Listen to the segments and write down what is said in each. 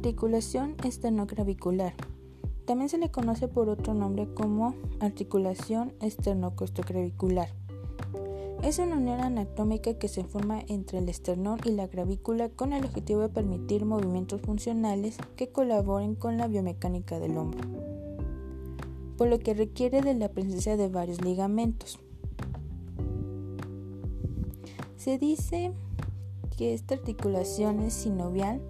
Articulación esternoclavicular. También se le conoce por otro nombre como articulación esternocostoclavicular. Es una unión anatómica que se forma entre el esternón y la clavícula con el objetivo de permitir movimientos funcionales que colaboren con la biomecánica del hombro, por lo que requiere de la presencia de varios ligamentos. Se dice que esta articulación es sinovial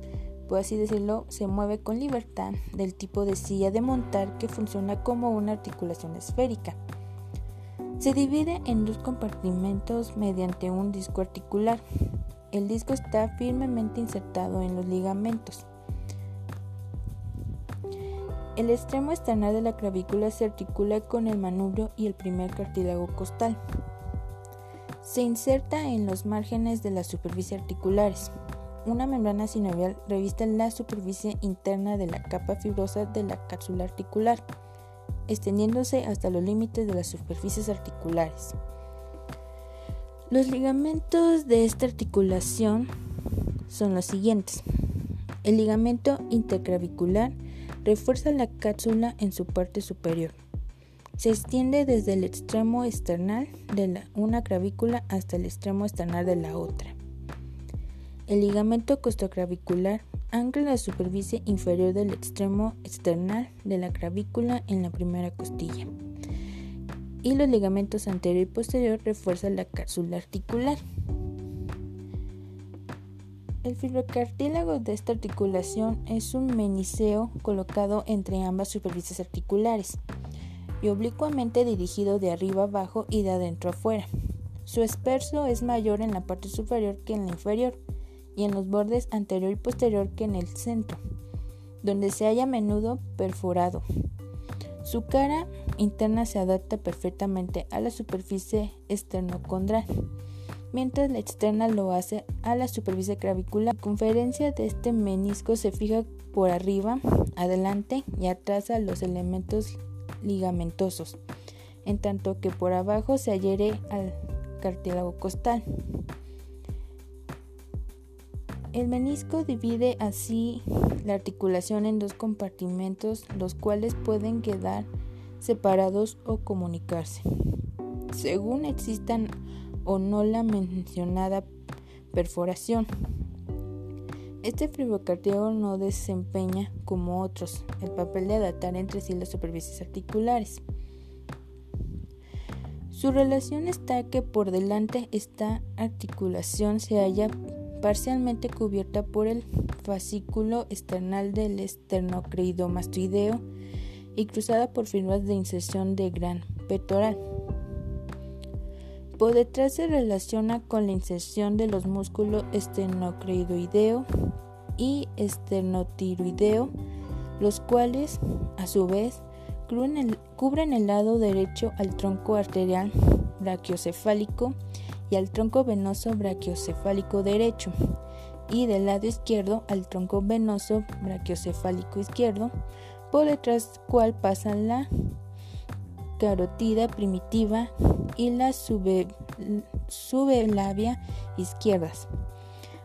por así decirlo, se mueve con libertad del tipo de silla de montar que funciona como una articulación esférica. Se divide en dos compartimentos mediante un disco articular. El disco está firmemente insertado en los ligamentos. El extremo externo de la clavícula se articula con el manubrio y el primer cartílago costal. Se inserta en los márgenes de la superficie articulares. Una membrana sinovial reviste la superficie interna de la capa fibrosa de la cápsula articular, extendiéndose hasta los límites de las superficies articulares. Los ligamentos de esta articulación son los siguientes. El ligamento interclavicular refuerza la cápsula en su parte superior. Se extiende desde el extremo external de una clavícula hasta el extremo external de la otra. El ligamento costoclavicular ancla la superficie inferior del extremo external de la clavícula en la primera costilla. Y los ligamentos anterior y posterior refuerzan la cápsula articular. El fibrocartílago de esta articulación es un meniseo colocado entre ambas superficies articulares y oblicuamente dirigido de arriba abajo y de adentro afuera. Su espeso es mayor en la parte superior que en la inferior y en los bordes anterior y posterior que en el centro, donde se halla a menudo perforado. Su cara interna se adapta perfectamente a la superficie esternocondral, mientras la externa lo hace a la superficie clavicular. La conferencia de este menisco se fija por arriba, adelante y atrás a los elementos ligamentosos, en tanto que por abajo se adhiere al cartílago costal. El menisco divide así la articulación en dos compartimentos, los cuales pueden quedar separados o comunicarse, según existan o no la mencionada perforación. Este fibrocartílago no desempeña, como otros, el papel de adaptar entre sí las superficies articulares. Su relación está que por delante esta articulación se halla parcialmente cubierta por el fascículo external del esternocleidomastoideo y cruzada por fibras de inserción de gran pectoral. Por detrás se relaciona con la inserción de los músculos esternocleidoideo y esternotiroideo, los cuales, a su vez, cubren el lado derecho al tronco arterial brachiocefálico y al tronco venoso brachiocefálico derecho y del lado izquierdo al tronco venoso brachiocefálico izquierdo, por detrás cual pasan la carotida primitiva y la subelabia izquierdas.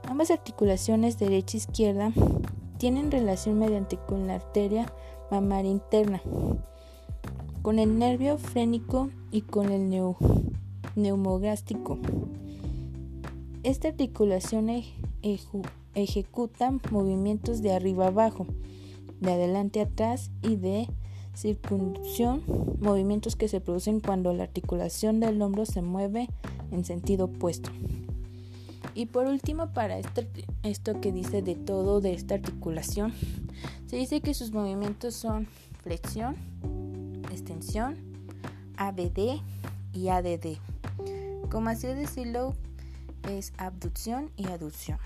Ambas articulaciones derecha e izquierda tienen relación mediante con la arteria mamaria interna, con el nervio frénico y con el neo neumogástrico. Esta articulación ejecuta movimientos de arriba abajo, de adelante atrás y de circunducción, movimientos que se producen cuando la articulación del hombro se mueve en sentido opuesto. Y por último, para este, esto que dice de todo de esta articulación, se dice que sus movimientos son flexión, extensión, ABD y ADD. Como así decirlo, es abducción y aducción.